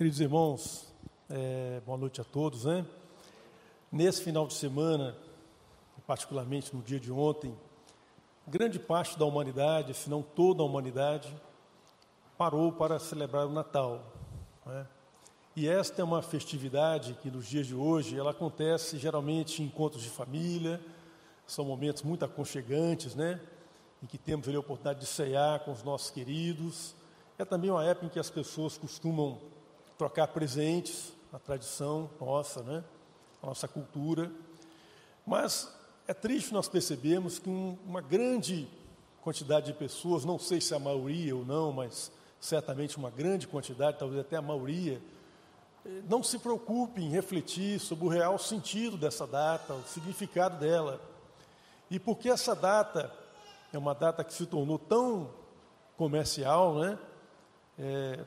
Queridos irmãos, é, boa noite a todos, né? Nesse final de semana, particularmente no dia de ontem, grande parte da humanidade, se não toda a humanidade, parou para celebrar o Natal. Né? E esta é uma festividade que nos dias de hoje ela acontece geralmente em encontros de família, são momentos muito aconchegantes, né? Em que temos ali a oportunidade de ceiar com os nossos queridos. É também uma época em que as pessoas costumam trocar presentes, a tradição nossa, né? A nossa cultura. Mas é triste nós percebemos que um, uma grande quantidade de pessoas, não sei se a maioria ou não, mas certamente uma grande quantidade, talvez até a maioria, eh, não se preocupe em refletir sobre o real sentido dessa data, o significado dela. E porque essa data é uma data que se tornou tão comercial, né? É,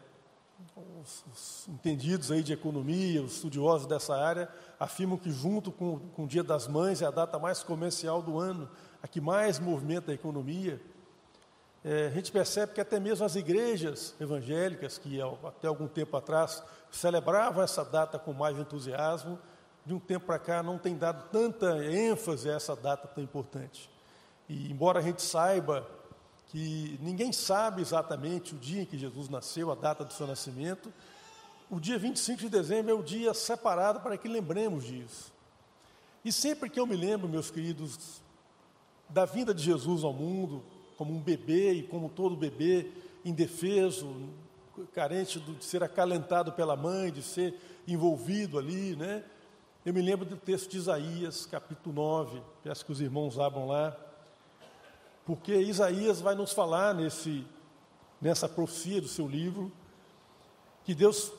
os, os, entendidos aí de economia, os estudiosos dessa área, afirmam que junto com, com o Dia das Mães é a data mais comercial do ano, a que mais movimenta a economia. É, a gente percebe que até mesmo as igrejas evangélicas, que até algum tempo atrás celebravam essa data com mais entusiasmo, de um tempo para cá não tem dado tanta ênfase a essa data tão importante. E embora a gente saiba que ninguém sabe exatamente o dia em que Jesus nasceu, a data do seu nascimento. O dia 25 de dezembro é o dia separado para que lembremos disso. E sempre que eu me lembro, meus queridos, da vinda de Jesus ao mundo, como um bebê e como todo bebê, indefeso, carente de ser acalentado pela mãe, de ser envolvido ali, né? Eu me lembro do texto de Isaías, capítulo 9, peço que os irmãos abram lá porque Isaías vai nos falar nesse, nessa profecia do seu livro, que Deus,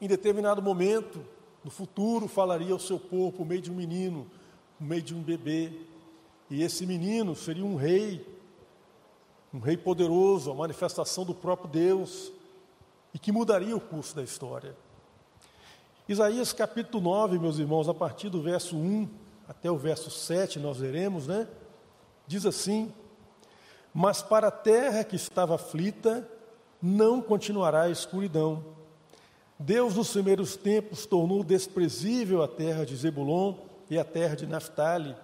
em determinado momento, no futuro, falaria ao seu povo por meio de um menino, por meio de um bebê, e esse menino seria um rei, um rei poderoso, a manifestação do próprio Deus, e que mudaria o curso da história. Isaías capítulo 9, meus irmãos, a partir do verso 1 até o verso 7, nós veremos, né? Diz assim: Mas para a terra que estava aflita, não continuará a escuridão. Deus, nos primeiros tempos, tornou desprezível a terra de Zebulon e a terra de Naphtali,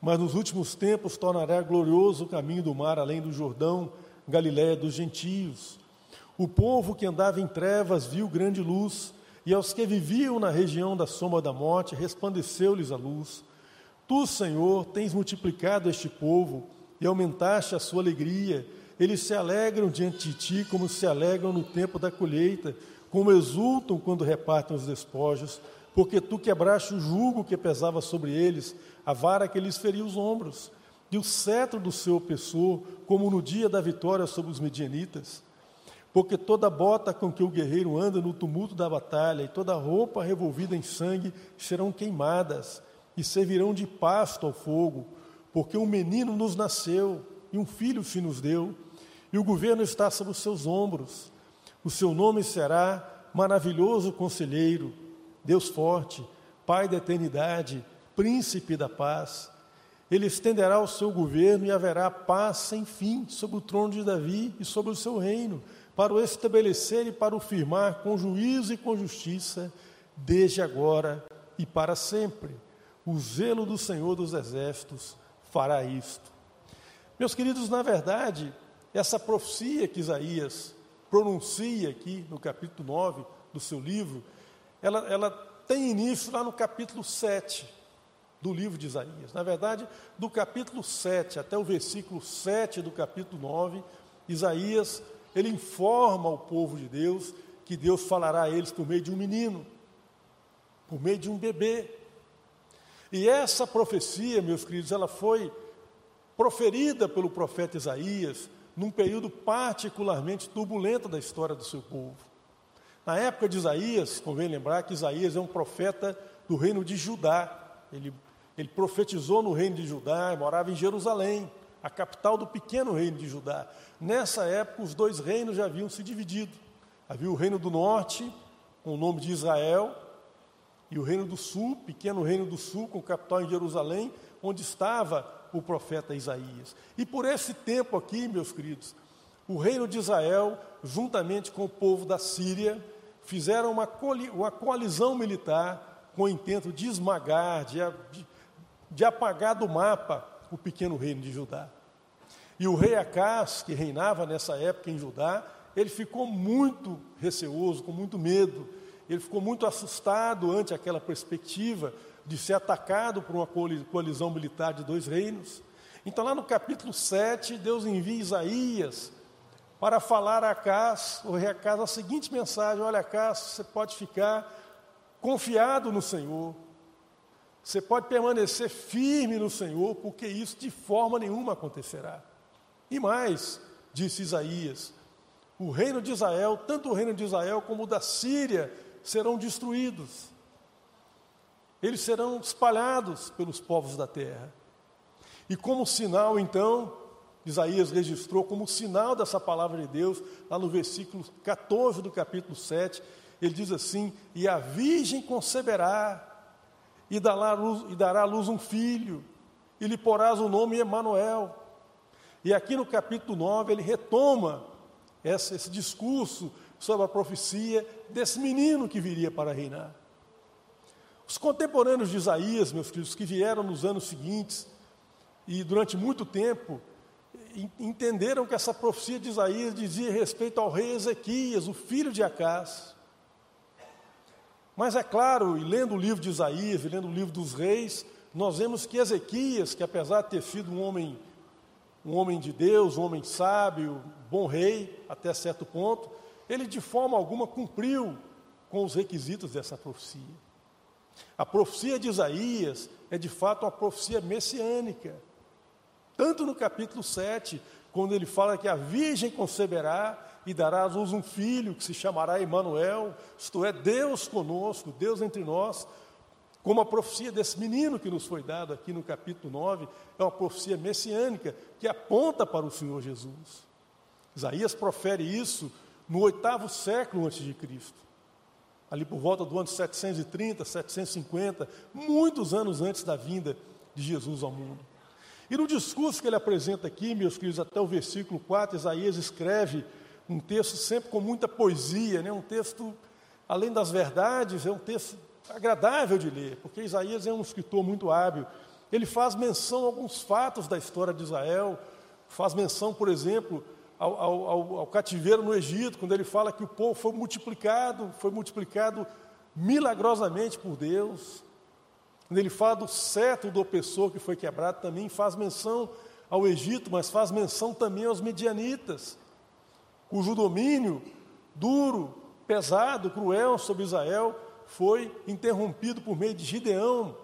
mas nos últimos tempos tornará glorioso o caminho do mar além do Jordão, Galiléia dos gentios. O povo que andava em trevas viu grande luz, e aos que viviam na região da sombra da morte resplandeceu-lhes a luz. Tu, Senhor, tens multiplicado este povo e aumentaste a sua alegria. Eles se alegram diante de ti como se alegram no tempo da colheita, como exultam quando repartem os despojos, porque tu quebraste o jugo que pesava sobre eles, a vara que lhes feria os ombros, e o cetro do seu opressor, como no dia da vitória sobre os medianitas. Porque toda bota com que o guerreiro anda no tumulto da batalha e toda roupa revolvida em sangue serão queimadas e servirão de pasto ao fogo, porque um menino nos nasceu e um filho se nos deu, e o governo está sobre os seus ombros. O seu nome será Maravilhoso Conselheiro, Deus Forte, Pai da Eternidade, Príncipe da Paz. Ele estenderá o seu governo e haverá paz sem fim sobre o trono de Davi e sobre o seu reino, para o estabelecer e para o firmar com juízo e com justiça, desde agora e para sempre o zelo do Senhor dos Exércitos fará isto. Meus queridos, na verdade, essa profecia que Isaías pronuncia aqui no capítulo 9 do seu livro, ela, ela tem início lá no capítulo 7 do livro de Isaías. Na verdade, do capítulo 7 até o versículo 7 do capítulo 9, Isaías, ele informa o povo de Deus que Deus falará a eles por meio de um menino, por meio de um bebê, e essa profecia, meus queridos, ela foi proferida pelo profeta Isaías num período particularmente turbulento da história do seu povo. Na época de Isaías, convém lembrar que Isaías é um profeta do reino de Judá. Ele, ele profetizou no reino de Judá, morava em Jerusalém, a capital do pequeno reino de Judá. Nessa época, os dois reinos já haviam se dividido. Havia o reino do norte, com o nome de Israel, e o reino do sul, pequeno reino do sul, com capital em Jerusalém, onde estava o profeta Isaías. E por esse tempo aqui, meus queridos, o reino de Israel, juntamente com o povo da Síria, fizeram uma, uma coalizão militar com o intento de esmagar, de, de, de apagar do mapa o pequeno reino de Judá. E o rei Acás, que reinava nessa época em Judá, ele ficou muito receoso, com muito medo, ele ficou muito assustado ante aquela perspectiva de ser atacado por uma coalizão militar de dois reinos. Então, lá no capítulo 7, Deus envia Isaías para falar a Acás, o rei Acás, a seguinte mensagem: Olha, Acás, você pode ficar confiado no Senhor, você pode permanecer firme no Senhor, porque isso de forma nenhuma acontecerá. E mais, disse Isaías, o reino de Israel, tanto o reino de Israel como o da Síria, serão destruídos. Eles serão espalhados pelos povos da terra. E como sinal, então, Isaías registrou como sinal dessa palavra de Deus, lá no versículo 14 do capítulo 7, ele diz assim: E a virgem conceberá, e dará, luz, e dará à luz um filho, e lhe porás o nome Emanuel. E aqui no capítulo 9 ele retoma esse, esse discurso sobre a profecia desse menino que viria para reinar. Os contemporâneos de Isaías, meus queridos, que vieram nos anos seguintes e durante muito tempo, entenderam que essa profecia de Isaías dizia respeito ao rei Ezequias, o filho de Acás. Mas é claro, e lendo o livro de Isaías, e lendo o livro dos reis, nós vemos que Ezequias, que apesar de ter sido um homem, um homem de Deus, um homem sábio, bom rei, até certo ponto, ele de forma alguma cumpriu com os requisitos dessa profecia. A profecia de Isaías é de fato uma profecia messiânica. Tanto no capítulo 7, quando ele fala que a virgem conceberá e dará à luz um filho que se chamará Emanuel, isto é, Deus conosco, Deus entre nós, como a profecia desse menino que nos foi dado aqui no capítulo 9, é uma profecia messiânica que aponta para o Senhor Jesus. Isaías profere isso no oitavo século antes de Cristo. Ali por volta do ano 730, 750, muitos anos antes da vinda de Jesus ao mundo. E no discurso que ele apresenta aqui, meus queridos, até o versículo 4, Isaías escreve um texto sempre com muita poesia, né? um texto, além das verdades, é um texto agradável de ler, porque Isaías é um escritor muito hábil. Ele faz menção a alguns fatos da história de Israel, faz menção, por exemplo, ao, ao, ao, cativeiro no Egito, quando ele fala que o povo foi multiplicado, foi multiplicado milagrosamente por Deus. Quando ele fala do cetro do opressor que foi quebrado, também faz menção ao Egito, mas faz menção também aos medianitas, cujo domínio duro, pesado, cruel sobre Israel foi interrompido por meio de Gideão,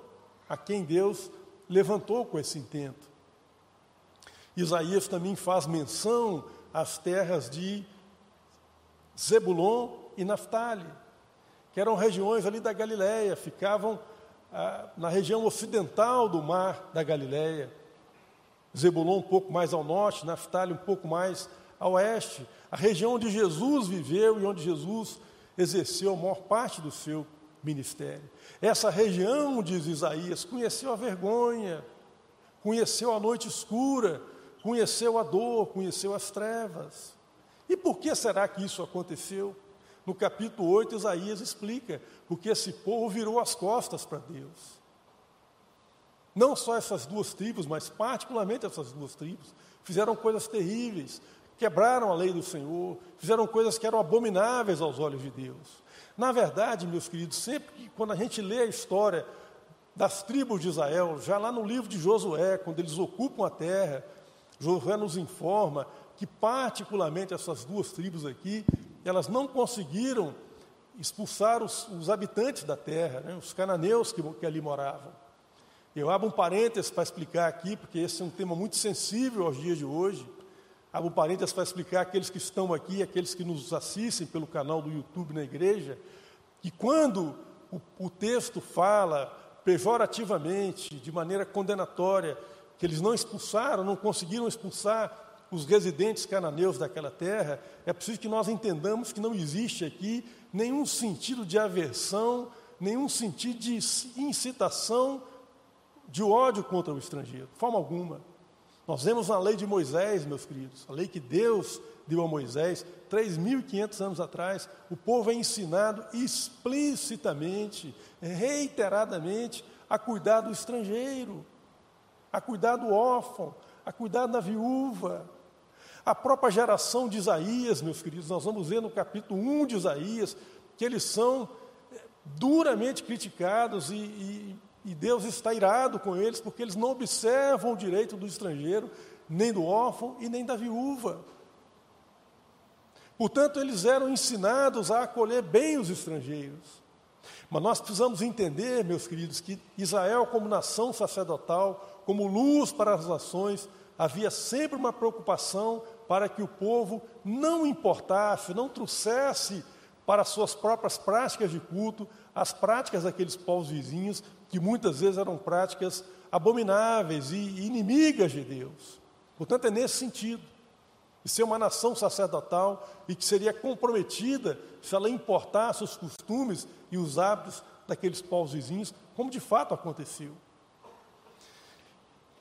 a quem Deus levantou com esse intento. Isaías também faz menção às terras de Zebulon e Naftali, que eram regiões ali da Galiléia, ficavam ah, na região ocidental do mar da Galiléia. Zebulon um pouco mais ao norte, Naftali um pouco mais a oeste, a região onde Jesus viveu e onde Jesus exerceu a maior parte do seu ministério. Essa região, diz Isaías, conheceu a vergonha, conheceu a noite escura, conheceu a dor, conheceu as trevas. E por que será que isso aconteceu? No capítulo 8, Isaías explica, porque esse povo virou as costas para Deus. Não só essas duas tribos, mas particularmente essas duas tribos, fizeram coisas terríveis, quebraram a lei do Senhor, fizeram coisas que eram abomináveis aos olhos de Deus. Na verdade, meus queridos, sempre que quando a gente lê a história das tribos de Israel, já lá no livro de Josué, quando eles ocupam a terra, Josué nos informa que particularmente essas duas tribos aqui, elas não conseguiram expulsar os, os habitantes da terra, né, os cananeus que, que ali moravam. Eu abro um parênteses para explicar aqui, porque esse é um tema muito sensível aos dias de hoje. Abro um parênteses para explicar aqueles que estão aqui, aqueles que nos assistem pelo canal do YouTube na igreja, que quando o, o texto fala pejorativamente, de maneira condenatória, que eles não expulsaram, não conseguiram expulsar os residentes cananeus daquela terra, é preciso que nós entendamos que não existe aqui nenhum sentido de aversão, nenhum sentido de incitação de ódio contra o estrangeiro, de forma alguma. Nós vemos na lei de Moisés, meus queridos, a lei que Deus deu a Moisés, 3.500 anos atrás, o povo é ensinado explicitamente, reiteradamente, a cuidar do estrangeiro, a cuidar do órfão, a cuidar da viúva. A própria geração de Isaías, meus queridos, nós vamos ver no capítulo 1 de Isaías, que eles são eh, duramente criticados e, e, e Deus está irado com eles, porque eles não observam o direito do estrangeiro, nem do órfão e nem da viúva. Portanto, eles eram ensinados a acolher bem os estrangeiros. Mas nós precisamos entender, meus queridos, que Israel, como nação sacerdotal, como luz para as nações, havia sempre uma preocupação para que o povo não importasse, não trouxesse para suas próprias práticas de culto as práticas daqueles povos vizinhos, que muitas vezes eram práticas abomináveis e inimigas de Deus. Portanto, é nesse sentido de ser uma nação sacerdotal e que seria comprometida se ela importasse os costumes e os hábitos daqueles povos vizinhos, como de fato aconteceu.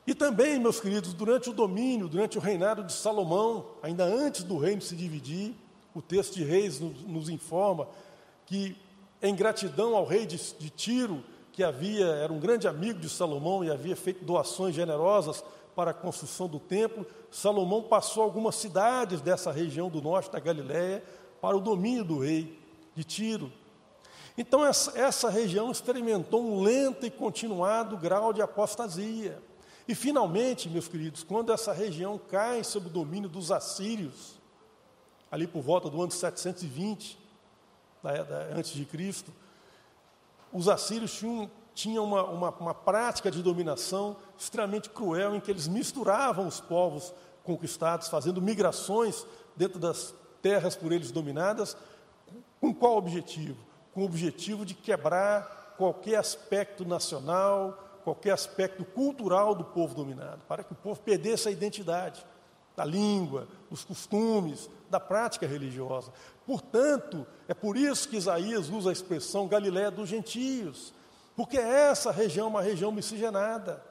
E também, meus queridos, durante o domínio, durante o reinado de Salomão, ainda antes do reino se dividir, o texto de Reis nos, nos informa que, em gratidão ao rei de, de Tiro, que havia, era um grande amigo de Salomão e havia feito doações generosas para a construção do templo, Salomão passou algumas cidades dessa região do norte da Galiléia para o domínio do rei de Tiro. Então, essa, essa região experimentou um lento e continuado grau de apostasia. E, finalmente, meus queridos, quando essa região cai sob o domínio dos assírios, ali por volta do ano 720, da, da, antes de Cristo, os assírios tinham tinha uma, uma, uma prática de dominação extremamente cruel, em que eles misturavam os povos conquistados, fazendo migrações dentro das terras por eles dominadas, com qual objetivo? Com o objetivo de quebrar qualquer aspecto nacional, qualquer aspecto cultural do povo dominado, para que o povo perdesse a identidade da língua, dos costumes, da prática religiosa. Portanto, é por isso que Isaías usa a expressão Galiléia dos gentios, porque essa região é uma região miscigenada,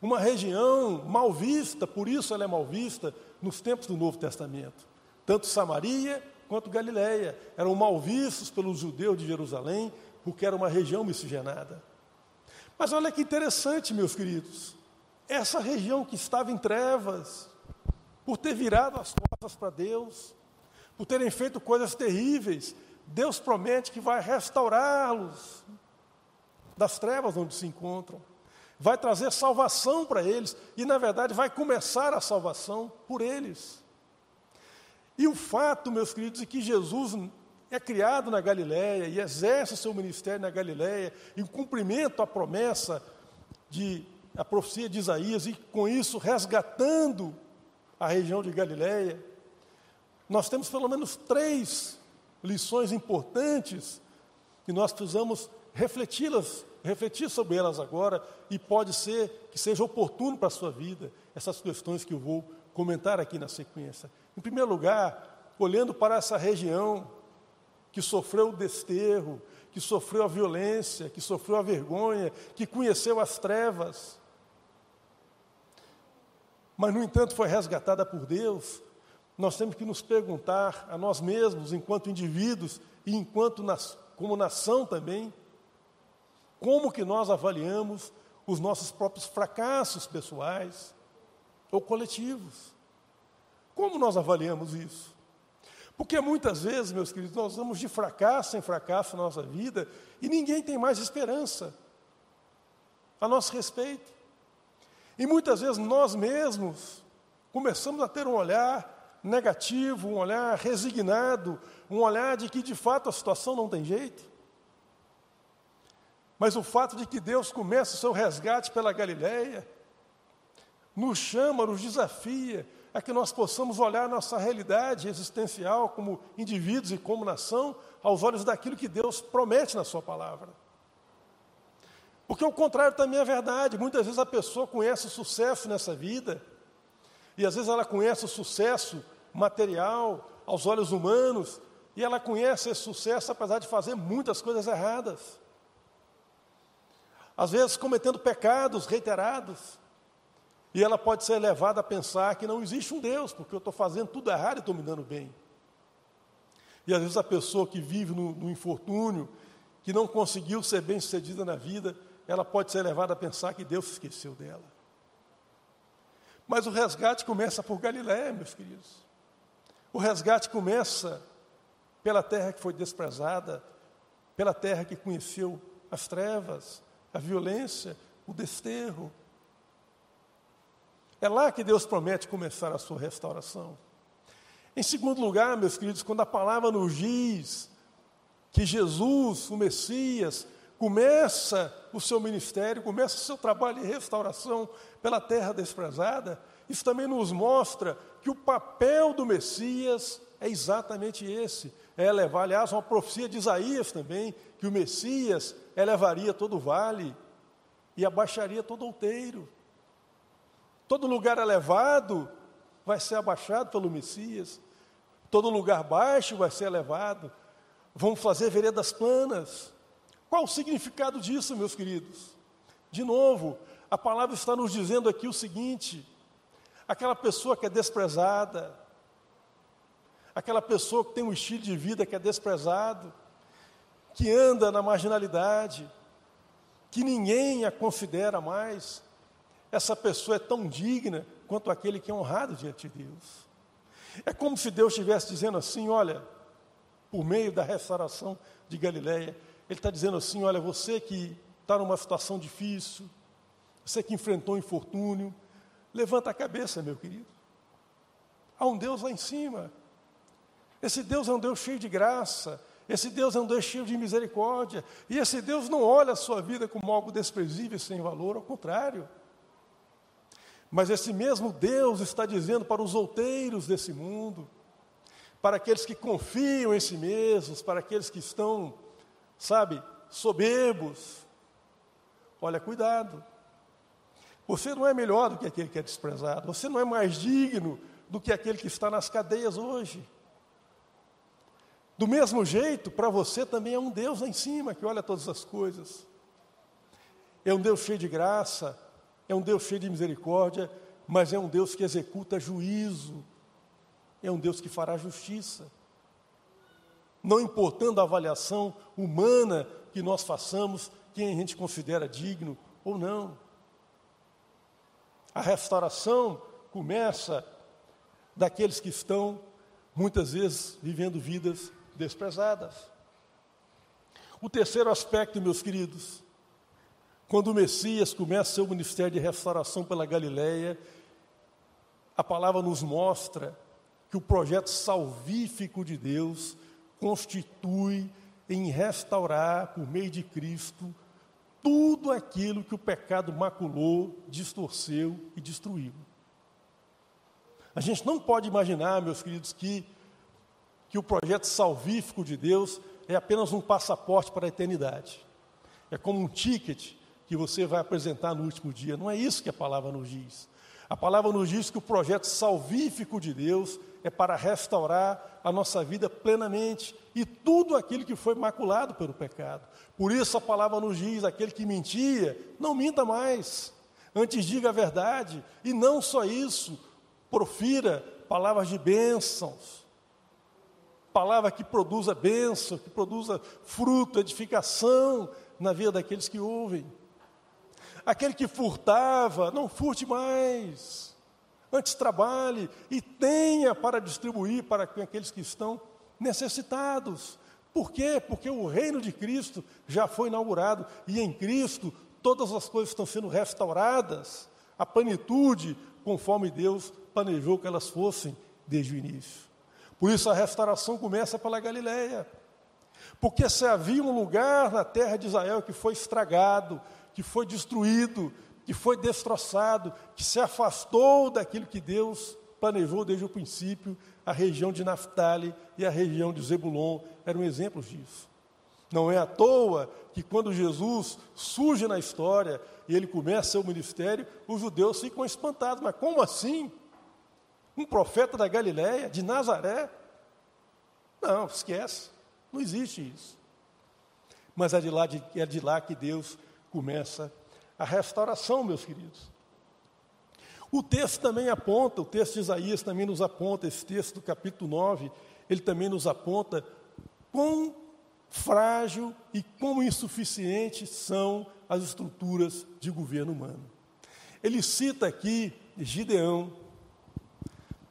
uma região mal vista, por isso ela é mal vista nos tempos do Novo Testamento. Tanto Samaria quanto Galiléia eram mal vistos pelos judeus de Jerusalém, porque era uma região miscigenada. Mas olha que interessante, meus queridos, essa região que estava em trevas, por ter virado as costas para Deus, por terem feito coisas terríveis, Deus promete que vai restaurá-los, das trevas onde se encontram. Vai trazer salvação para eles e, na verdade, vai começar a salvação por eles. E o fato, meus queridos, é que Jesus é criado na Galiléia e exerce seu ministério na Galiléia, em cumprimento à promessa de a profecia de Isaías e com isso resgatando a região de Galiléia. Nós temos pelo menos três lições importantes que nós precisamos refleti-las, refletir sobre elas agora e pode ser que seja oportuno para a sua vida essas questões que eu vou comentar aqui na sequência. Em primeiro lugar, olhando para essa região que sofreu o desterro, que sofreu a violência, que sofreu a vergonha, que conheceu as trevas, mas no entanto foi resgatada por Deus, nós temos que nos perguntar a nós mesmos, enquanto indivíduos e enquanto como nação também, como que nós avaliamos os nossos próprios fracassos pessoais ou coletivos? Como nós avaliamos isso? Porque muitas vezes, meus queridos, nós vamos de fracasso em fracasso na nossa vida e ninguém tem mais esperança a nosso respeito. E muitas vezes nós mesmos começamos a ter um olhar negativo, um olhar resignado, um olhar de que de fato a situação não tem jeito. Mas o fato de que Deus começa o seu resgate pela Galileia, nos chama, nos desafia a que nós possamos olhar nossa realidade existencial como indivíduos e como nação aos olhos daquilo que Deus promete na sua palavra. Porque o contrário também é verdade. Muitas vezes a pessoa conhece o sucesso nessa vida, e às vezes ela conhece o sucesso material aos olhos humanos, e ela conhece esse sucesso apesar de fazer muitas coisas erradas às vezes cometendo pecados reiterados. E ela pode ser levada a pensar que não existe um Deus, porque eu estou fazendo tudo errado e estou me dando bem. E às vezes a pessoa que vive no, no infortúnio, que não conseguiu ser bem sucedida na vida, ela pode ser levada a pensar que Deus esqueceu dela. Mas o resgate começa por Galiléia, meus queridos. O resgate começa pela terra que foi desprezada, pela terra que conheceu as trevas, a violência, o desterro. É lá que Deus promete começar a sua restauração. Em segundo lugar, meus queridos, quando a palavra nos diz que Jesus, o Messias, começa o seu ministério, começa o seu trabalho de restauração pela terra desprezada, isso também nos mostra que o papel do Messias é exatamente esse: é levar, aliás, uma profecia de Isaías também, que o Messias elevaria todo o vale e abaixaria todo o outeiro. Todo lugar elevado vai ser abaixado pelo Messias, todo lugar baixo vai ser elevado. Vamos fazer veredas planas. Qual o significado disso, meus queridos? De novo, a palavra está nos dizendo aqui o seguinte: aquela pessoa que é desprezada, aquela pessoa que tem um estilo de vida que é desprezado, que anda na marginalidade, que ninguém a considera mais, essa pessoa é tão digna quanto aquele que é honrado diante de Deus. É como se Deus estivesse dizendo assim: olha, por meio da restauração de Galiléia, Ele está dizendo assim: olha, você que está numa situação difícil, você que enfrentou um infortúnio, levanta a cabeça, meu querido. Há um Deus lá em cima esse Deus é um Deus cheio de graça. Esse Deus é um Deus cheio de misericórdia. E esse Deus não olha a sua vida como algo desprezível e sem valor, ao contrário. Mas esse mesmo Deus está dizendo para os outeiros desse mundo, para aqueles que confiam em si mesmos, para aqueles que estão, sabe, soberbos: olha, cuidado. Você não é melhor do que aquele que é desprezado, você não é mais digno do que aquele que está nas cadeias hoje. Do mesmo jeito, para você também é um Deus lá em cima que olha todas as coisas. É um Deus cheio de graça, é um Deus cheio de misericórdia, mas é um Deus que executa juízo, é um Deus que fará justiça. Não importando a avaliação humana que nós façamos, quem a gente considera digno ou não. A restauração começa daqueles que estão, muitas vezes, vivendo vidas desprezadas. O terceiro aspecto, meus queridos, quando o Messias começa seu ministério de restauração pela Galileia, a palavra nos mostra que o projeto salvífico de Deus constitui em restaurar, por meio de Cristo, tudo aquilo que o pecado maculou, distorceu e destruiu. A gente não pode imaginar, meus queridos, que que o projeto salvífico de Deus é apenas um passaporte para a eternidade. É como um ticket que você vai apresentar no último dia. Não é isso que a palavra nos diz. A palavra nos diz que o projeto salvífico de Deus é para restaurar a nossa vida plenamente e tudo aquilo que foi maculado pelo pecado. Por isso a palavra nos diz: aquele que mentia, não minta mais. Antes diga a verdade, e não só isso, profira palavras de bênçãos palavra que produza bênção, que produza fruto, edificação na vida daqueles que ouvem. Aquele que furtava, não furte mais. Antes trabalhe e tenha para distribuir para aqueles que estão necessitados. Por quê? Porque o reino de Cristo já foi inaugurado e em Cristo todas as coisas estão sendo restauradas, a plenitude, conforme Deus planejou que elas fossem desde o início. Por isso a restauração começa pela Galileia. Porque se havia um lugar na terra de Israel que foi estragado, que foi destruído, que foi destroçado, que se afastou daquilo que Deus planejou desde o princípio, a região de Naphtali e a região de Zebulon eram exemplos disso. Não é à toa que quando Jesus surge na história e ele começa seu ministério, os judeus ficam espantados. Mas como assim? Um profeta da Galiléia, de Nazaré? Não, esquece. Não existe isso. Mas é de lá, de, é de lá que Deus começa a restauração, meus queridos. O texto também aponta, o texto de Isaías também nos aponta, esse texto do capítulo 9, ele também nos aponta quão frágil e quão insuficientes são as estruturas de governo humano. Ele cita aqui Gideão.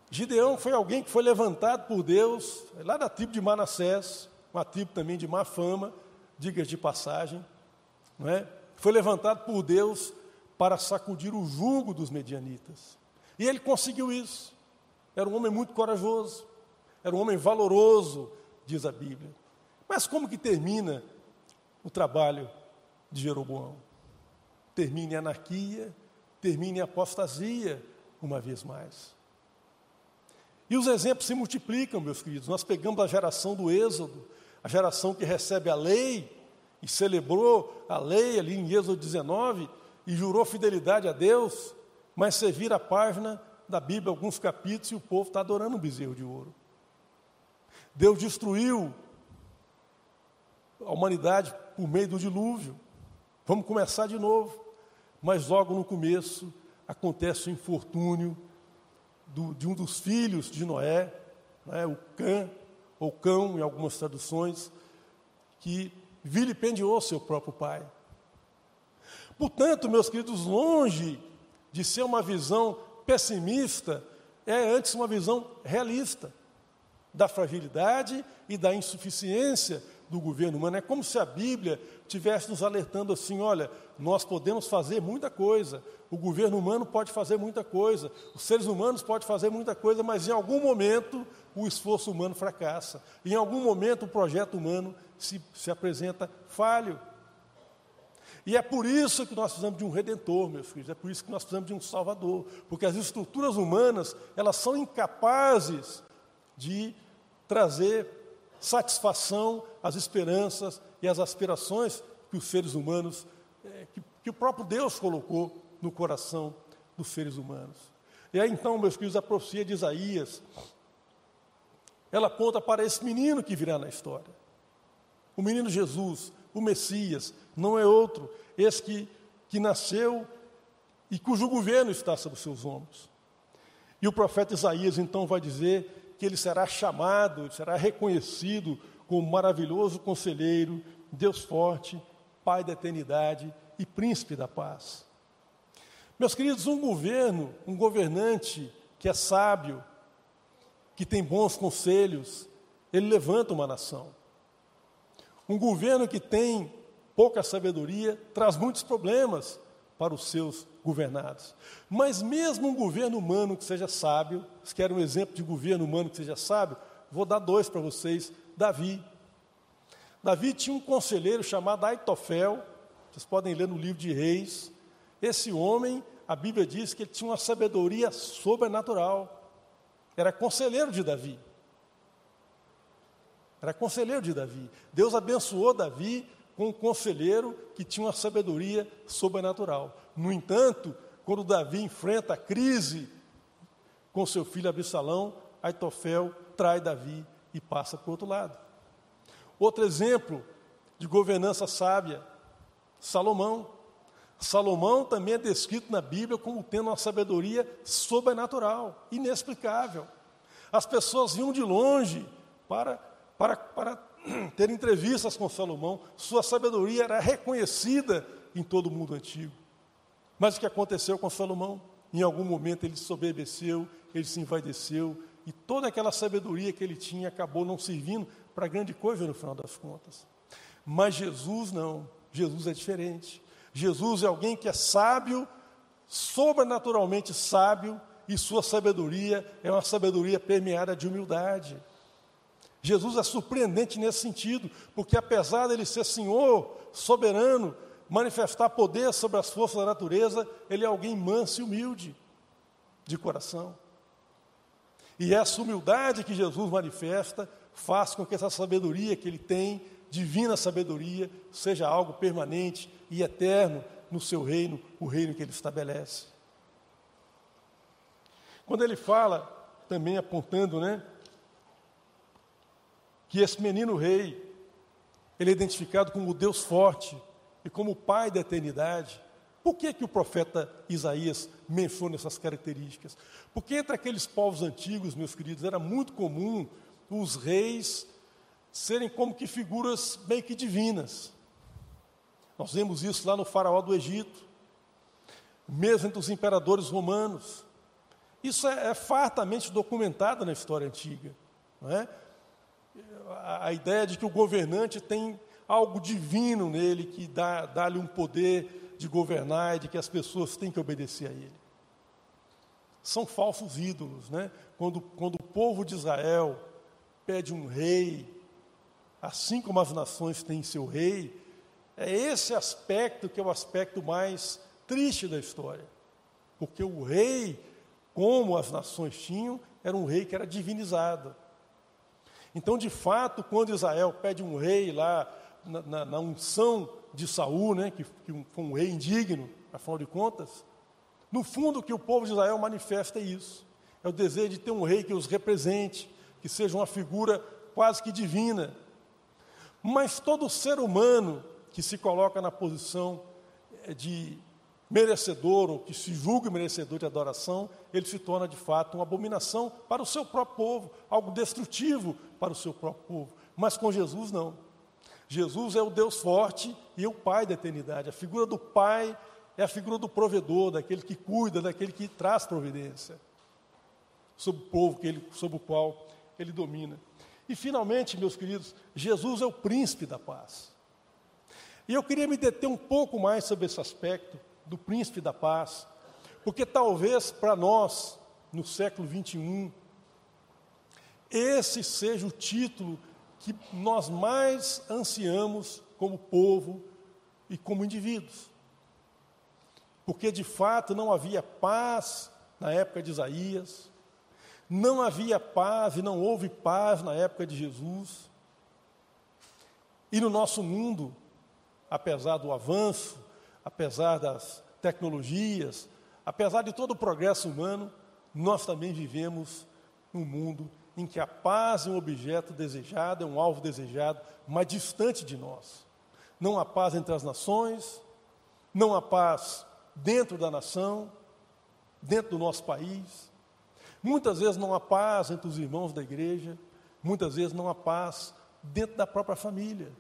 Gideão foi alguém que foi levantado por Deus, lá da tribo de Manassés, uma tribo também de má fama, diga de passagem, não é? Foi levantado por Deus para sacudir o jugo dos medianitas. E ele conseguiu isso. Era um homem muito corajoso, era um homem valoroso, diz a Bíblia. Mas como que termina o trabalho de Jeroboão? Termina em anarquia, termina em apostasia, uma vez mais. E os exemplos se multiplicam, meus queridos. Nós pegamos a geração do Êxodo, a geração que recebe a lei e celebrou a lei ali em Êxodo 19 e jurou fidelidade a Deus, mas você vira a página da Bíblia, alguns capítulos, e o povo está adorando um bezerro de ouro. Deus destruiu a humanidade por meio do dilúvio. Vamos começar de novo. Mas logo no começo acontece o infortúnio do, de um dos filhos de Noé, né, o Cã, ou Cão em algumas traduções, que vilipendiou seu próprio pai. Portanto, meus queridos, longe de ser uma visão pessimista, é antes uma visão realista da fragilidade e da insuficiência do governo humano. É como se a Bíblia tivesse nos alertando assim: olha, nós podemos fazer muita coisa, o governo humano pode fazer muita coisa, os seres humanos podem fazer muita coisa, mas em algum momento o esforço humano fracassa, em algum momento o projeto humano se, se apresenta falho. E é por isso que nós precisamos de um redentor, meus filhos, é por isso que nós precisamos de um salvador, porque as estruturas humanas, elas são incapazes de trazer satisfação às esperanças e às aspirações que os seres humanos, é, que, que o próprio Deus colocou no coração dos seres humanos. E aí então, meus filhos, a profecia de Isaías, ela aponta para esse menino que virá na história. O menino Jesus, o Messias, não é outro, esse que, que nasceu e cujo governo está sobre seus ombros. E o profeta Isaías então vai dizer que ele será chamado, será reconhecido como maravilhoso conselheiro, Deus forte, Pai da eternidade e príncipe da paz. Meus queridos, um governo, um governante que é sábio, que tem bons conselhos, ele levanta uma nação. Um governo que tem pouca sabedoria traz muitos problemas para os seus governados. Mas mesmo um governo humano que seja sábio, se quer um exemplo de governo humano que seja sábio, vou dar dois para vocês. Davi. Davi tinha um conselheiro chamado Aitofel, vocês podem ler no livro de Reis. Esse homem, a Bíblia diz que ele tinha uma sabedoria sobrenatural. Era conselheiro de Davi. Era conselheiro de Davi. Deus abençoou Davi com um conselheiro que tinha uma sabedoria sobrenatural. No entanto, quando Davi enfrenta a crise com seu filho Absalão, Aitofel trai Davi e passa para o outro lado. Outro exemplo de governança sábia, Salomão. Salomão também é descrito na Bíblia como tendo uma sabedoria sobrenatural, inexplicável. As pessoas vinham de longe para, para, para ter entrevistas com Salomão, sua sabedoria era reconhecida em todo o mundo antigo. Mas o que aconteceu com Salomão? Em algum momento ele soberbeceu, ele se envaideceu, e toda aquela sabedoria que ele tinha acabou não servindo para grande coisa no final das contas. Mas Jesus não, Jesus é diferente. Jesus é alguém que é sábio, sobrenaturalmente sábio, e sua sabedoria é uma sabedoria permeada de humildade. Jesus é surpreendente nesse sentido, porque apesar dele ser Senhor, soberano, manifestar poder sobre as forças da natureza, ele é alguém manso e humilde de coração. E essa humildade que Jesus manifesta faz com que essa sabedoria que ele tem, divina sabedoria, seja algo permanente e eterno no seu reino, o reino que ele estabelece. Quando ele fala, também apontando, né, que esse menino rei, ele é identificado como o Deus forte e como o Pai da eternidade. Por que, que o profeta Isaías menciona essas características? Porque entre aqueles povos antigos, meus queridos, era muito comum os reis serem como que figuras meio que divinas. Nós vemos isso lá no faraó do Egito, mesmo entre os imperadores romanos. Isso é, é fartamente documentado na história antiga. Não é? A, ideia de que o governante tem algo divino nele que dá-lhe dá um poder de governar e de que as pessoas têm que obedecer a ele. São falsos ídolos, né? Quando, quando o povo de Israel pede um rei, assim como as nações têm seu rei, é esse aspecto que é o aspecto mais triste da história. Porque o rei, como as nações tinham, era um rei que era divinizado. Então, de fato, quando Israel pede um rei lá na, na, na unção de Saul, né, que, que foi um rei indigno, afinal de contas, no fundo o que o povo de Israel manifesta é isso. É o desejo de ter um rei que os represente, que seja uma figura quase que divina. Mas todo ser humano que se coloca na posição eh, de merecedor ou que se julga merecedor de adoração, ele se torna de fato uma abominação para o seu próprio povo, algo destrutivo para o seu próprio povo. Mas com Jesus não. Jesus é o Deus forte e é o Pai da eternidade. A figura do Pai é a figura do provedor, daquele que cuida, daquele que traz providência sobre o povo que ele, sobre o qual ele domina. E finalmente, meus queridos, Jesus é o príncipe da paz. E eu queria me deter um pouco mais sobre esse aspecto, do príncipe da paz, porque talvez para nós, no século 21, esse seja o título que nós mais ansiamos como povo e como indivíduos. Porque de fato não havia paz na época de Isaías, não havia paz e não houve paz na época de Jesus. E no nosso mundo, apesar do avanço, apesar das tecnologias, apesar de todo o progresso humano, nós também vivemos num mundo em que a paz é um objeto desejado, é um alvo desejado, mas distante de nós. Não há paz entre as nações, não há paz dentro da nação, dentro do nosso país. Muitas vezes não há paz entre os irmãos da igreja, muitas vezes não há paz dentro da própria família.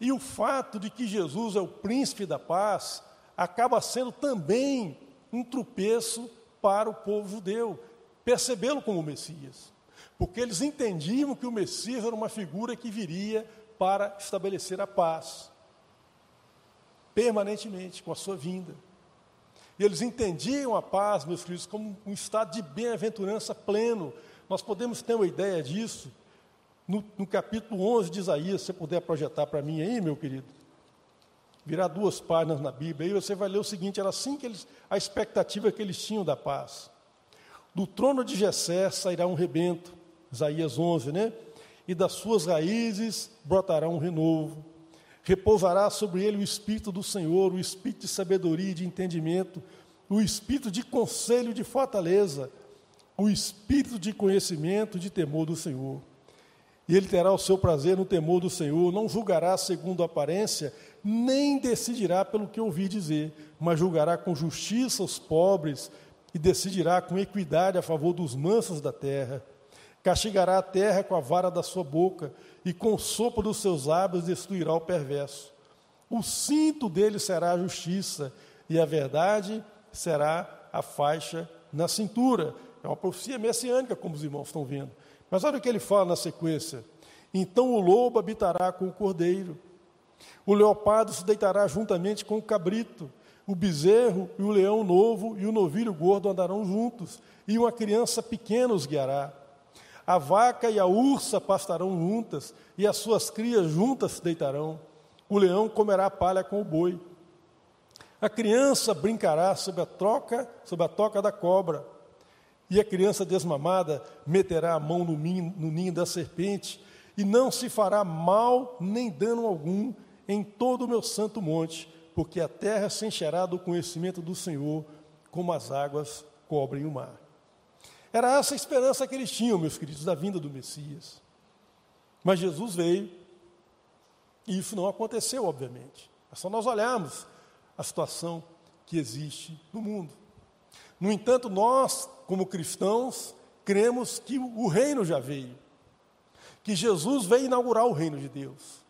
E o fato de que Jesus é o príncipe da paz acaba sendo também um tropeço para o povo judeu, percebê-lo como Messias. Porque eles entendiam que o Messias era uma figura que viria para estabelecer a paz, permanentemente, com a sua vinda. E eles entendiam a paz, meus filhos, como um estado de bem-aventurança pleno. Nós podemos ter uma ideia disso no, no capítulo 11 de Isaías, se você puder projetar para mim aí, meu querido. Virar duas páginas na Bíblia, aí você vai ler o seguinte: era assim que eles, a expectativa que eles tinham da paz. Do trono de Jessé sairá um rebento, Isaías 11, né? E das suas raízes brotará um renovo. Repousará sobre ele o espírito do Senhor, o espírito de sabedoria e de entendimento, o espírito de conselho e de fortaleza, o espírito de conhecimento e de temor do Senhor e ele terá o seu prazer no temor do Senhor, não julgará segundo a aparência, nem decidirá pelo que ouvi dizer, mas julgará com justiça os pobres e decidirá com equidade a favor dos mansos da terra. Castigará a terra com a vara da sua boca e com o sopro dos seus lábios destruirá o perverso. O cinto dele será a justiça e a verdade será a faixa na cintura. É uma profecia messiânica, como os irmãos estão vendo. Mas olha o que ele fala na sequência. Então o lobo habitará com o cordeiro, o leopardo se deitará juntamente com o cabrito, o bezerro e o leão novo e o novilho gordo andarão juntos, e uma criança pequena os guiará. A vaca e a ursa pastarão juntas, e as suas crias juntas se deitarão. O leão comerá palha com o boi. A criança brincará sobre a troca, sobre a toca da cobra e a criança desmamada meterá a mão no ninho, no ninho da serpente, e não se fará mal nem dano algum em todo o meu santo monte, porque a terra se encherá do conhecimento do Senhor, como as águas cobrem o mar. Era essa a esperança que eles tinham, meus queridos, da vinda do Messias. Mas Jesus veio, e isso não aconteceu, obviamente. É só nós olharmos a situação que existe no mundo. No entanto, nós, como cristãos, cremos que o reino já veio, que Jesus veio inaugurar o reino de Deus.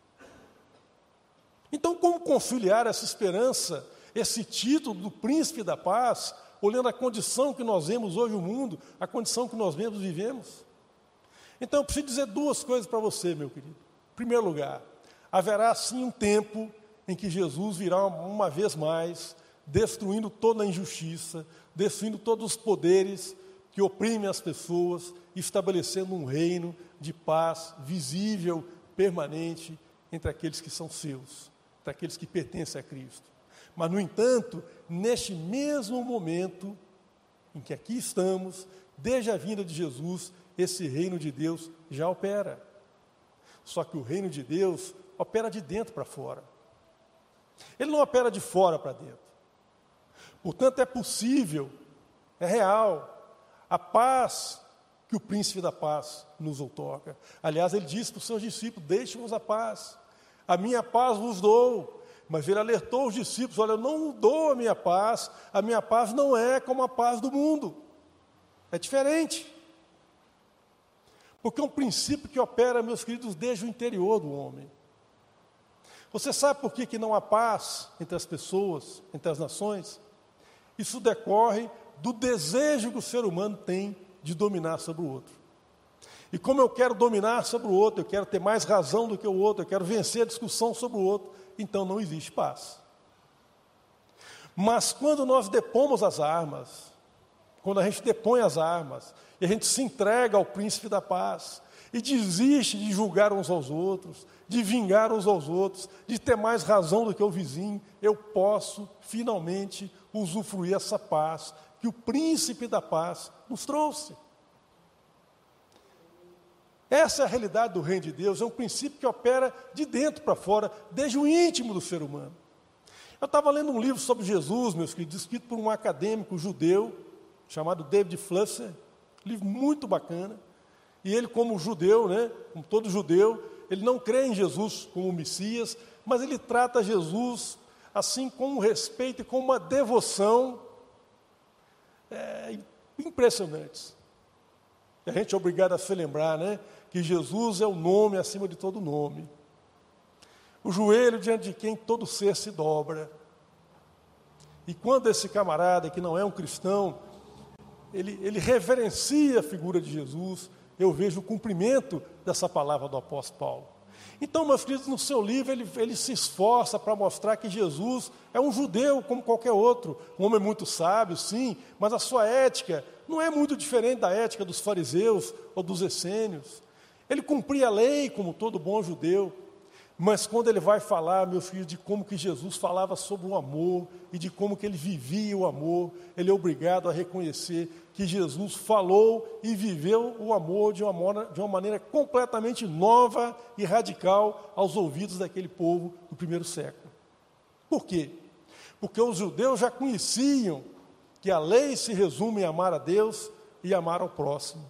Então, como conciliar essa esperança, esse título do príncipe da paz, olhando a condição que nós vemos hoje no mundo, a condição que nós mesmos vivemos? Então, eu preciso dizer duas coisas para você, meu querido. Em primeiro lugar, haverá sim um tempo em que Jesus virá uma vez mais, destruindo toda a injustiça, destruindo todos os poderes que oprimem as pessoas, estabelecendo um reino de paz visível, permanente entre aqueles que são seus, entre aqueles que pertencem a Cristo. Mas, no entanto, neste mesmo momento em que aqui estamos, desde a vinda de Jesus, esse reino de Deus já opera. Só que o reino de Deus opera de dentro para fora. Ele não opera de fora para dentro. Portanto, é possível, é real, a paz que o príncipe da paz nos outorga. Aliás, ele disse para os seus discípulos: Deixe-vos a paz, a minha paz vos dou. Mas ele alertou os discípulos: Olha, eu não dou a minha paz, a minha paz não é como a paz do mundo, é diferente. Porque é um princípio que opera, meus queridos, desde o interior do homem. Você sabe por que, que não há paz entre as pessoas, entre as nações? Isso decorre do desejo que o ser humano tem de dominar sobre o outro. E como eu quero dominar sobre o outro, eu quero ter mais razão do que o outro, eu quero vencer a discussão sobre o outro, então não existe paz. Mas quando nós depomos as armas, quando a gente depõe as armas, e a gente se entrega ao príncipe da paz, e desiste de julgar uns aos outros, de vingar uns aos outros, de ter mais razão do que o vizinho, eu posso finalmente usufruir essa paz que o príncipe da paz nos trouxe. Essa é a realidade do reino de Deus, é um princípio que opera de dentro para fora, desde o íntimo do ser humano. Eu estava lendo um livro sobre Jesus, meus queridos, escrito por um acadêmico judeu, chamado David Flusser, livro muito bacana. E ele, como judeu, né, como todo judeu, ele não crê em Jesus como Messias, mas ele trata Jesus assim com um respeito e com uma devoção é, impressionantes. E a gente é obrigado a se lembrar, né, que Jesus é o nome acima de todo nome. O joelho diante de quem todo ser se dobra. E quando esse camarada, que não é um cristão, ele, ele reverencia a figura de Jesus, eu vejo o cumprimento dessa palavra do apóstolo Paulo. Então, meus queridos, no seu livro ele, ele se esforça para mostrar que Jesus é um judeu como qualquer outro, um homem muito sábio, sim, mas a sua ética não é muito diferente da ética dos fariseus ou dos essênios. Ele cumpria a lei como todo bom judeu, mas quando ele vai falar, meu filho, de como que Jesus falava sobre o amor e de como que ele vivia o amor, ele é obrigado a reconhecer que Jesus falou e viveu o amor de uma, de uma maneira completamente nova e radical aos ouvidos daquele povo do primeiro século. Por quê? Porque os judeus já conheciam que a lei se resume em amar a Deus e amar ao próximo.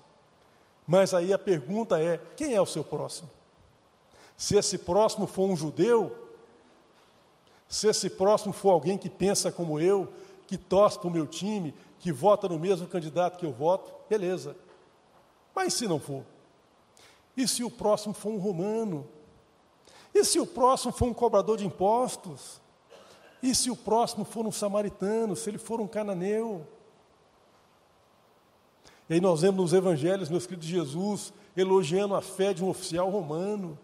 Mas aí a pergunta é: quem é o seu próximo? Se esse próximo for um judeu, se esse próximo for alguém que pensa como eu, que torce para o meu time, que vota no mesmo candidato que eu voto, beleza. Mas se não for? E se o próximo for um romano? E se o próximo for um cobrador de impostos? E se o próximo for um samaritano? Se ele for um cananeu? E aí nós vemos nos evangelhos, meus queridos, Jesus elogiando a fé de um oficial romano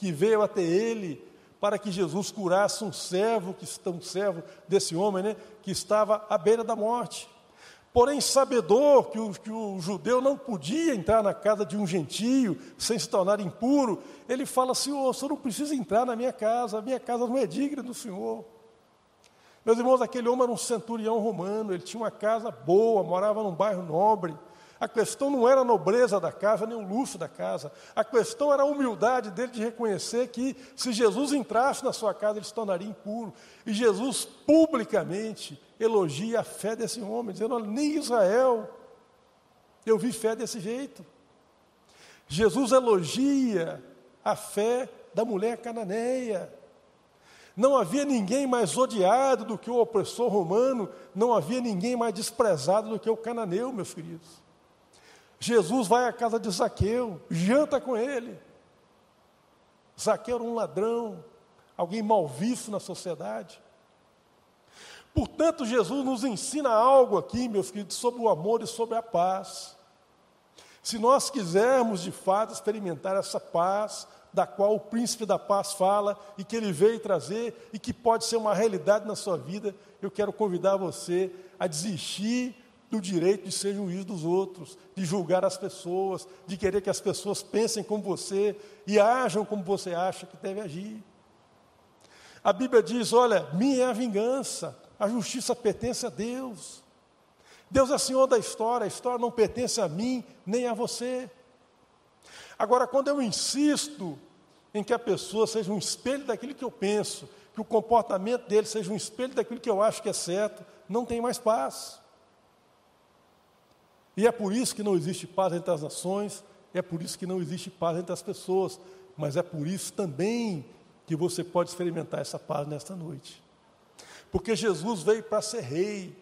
que veio até ele para que Jesus curasse um servo, que um servo desse homem, né, que estava à beira da morte. Porém, sabedor que o, que o judeu não podia entrar na casa de um gentio sem se tornar impuro, ele fala: Senhor, o senhor não precisa entrar na minha casa, a minha casa não é digna do Senhor. Meus irmãos, aquele homem era um centurião romano, ele tinha uma casa boa, morava num bairro nobre, a questão não era a nobreza da casa, nem o luxo da casa. A questão era a humildade dele de reconhecer que se Jesus entrasse na sua casa, ele se tornaria impuro. E Jesus publicamente elogia a fé desse homem, dizendo: Olha, nem Israel eu vi fé desse jeito. Jesus elogia a fé da mulher cananeia. Não havia ninguém mais odiado do que o opressor romano, não havia ninguém mais desprezado do que o cananeu, meus queridos. Jesus vai à casa de Zaqueu, janta com ele. Zaqueu era um ladrão, alguém mal visto na sociedade. Portanto, Jesus nos ensina algo aqui, meus queridos, sobre o amor e sobre a paz. Se nós quisermos de fato experimentar essa paz, da qual o príncipe da paz fala e que ele veio trazer e que pode ser uma realidade na sua vida, eu quero convidar você a desistir do direito de ser juiz dos outros, de julgar as pessoas, de querer que as pessoas pensem como você e ajam como você acha que deve agir. A Bíblia diz: olha, minha é a vingança, a justiça pertence a Deus. Deus é Senhor da história, a história não pertence a mim nem a você. Agora, quando eu insisto em que a pessoa seja um espelho daquilo que eu penso, que o comportamento dele seja um espelho daquilo que eu acho que é certo, não tem mais paz. E é por isso que não existe paz entre as nações, é por isso que não existe paz entre as pessoas, mas é por isso também que você pode experimentar essa paz nesta noite. Porque Jesus veio para ser rei,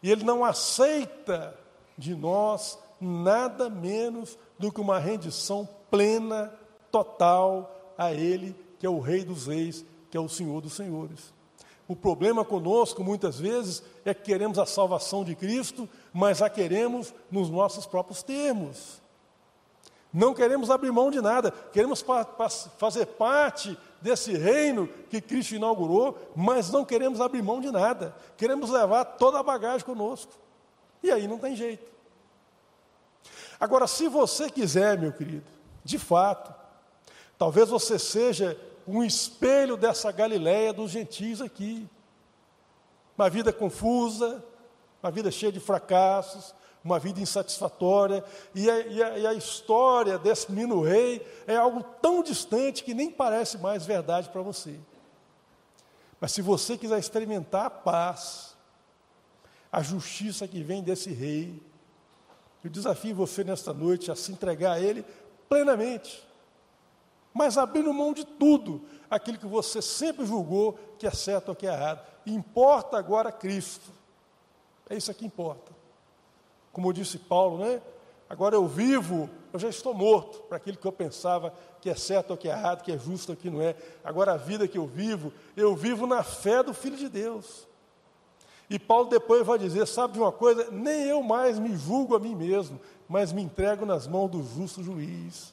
e ele não aceita de nós nada menos do que uma rendição plena, total a Ele, que é o Rei dos Reis, que é o Senhor dos Senhores. O problema conosco, muitas vezes, é que queremos a salvação de Cristo, mas a queremos nos nossos próprios termos. Não queremos abrir mão de nada, queremos pa fazer parte desse reino que Cristo inaugurou, mas não queremos abrir mão de nada, queremos levar toda a bagagem conosco. E aí não tem jeito. Agora, se você quiser, meu querido, de fato, talvez você seja um espelho dessa Galileia dos gentios aqui. Uma vida confusa, uma vida cheia de fracassos, uma vida insatisfatória, e a, e, a, e a, história desse menino rei é algo tão distante que nem parece mais verdade para você. Mas se você quiser experimentar a paz, a justiça que vem desse rei, eu desafio você nesta noite a se entregar a Ele plenamente, mas abrindo mão de tudo, aquilo que você sempre julgou que é certo ou que é errado. Importa agora Cristo. É isso que importa. Como disse Paulo, né? Agora eu vivo, eu já estou morto para aquilo que eu pensava que é certo ou que é errado, que é justo ou que não é. Agora a vida que eu vivo, eu vivo na fé do Filho de Deus. E Paulo depois vai dizer: sabe de uma coisa? Nem eu mais me julgo a mim mesmo, mas me entrego nas mãos do justo juiz.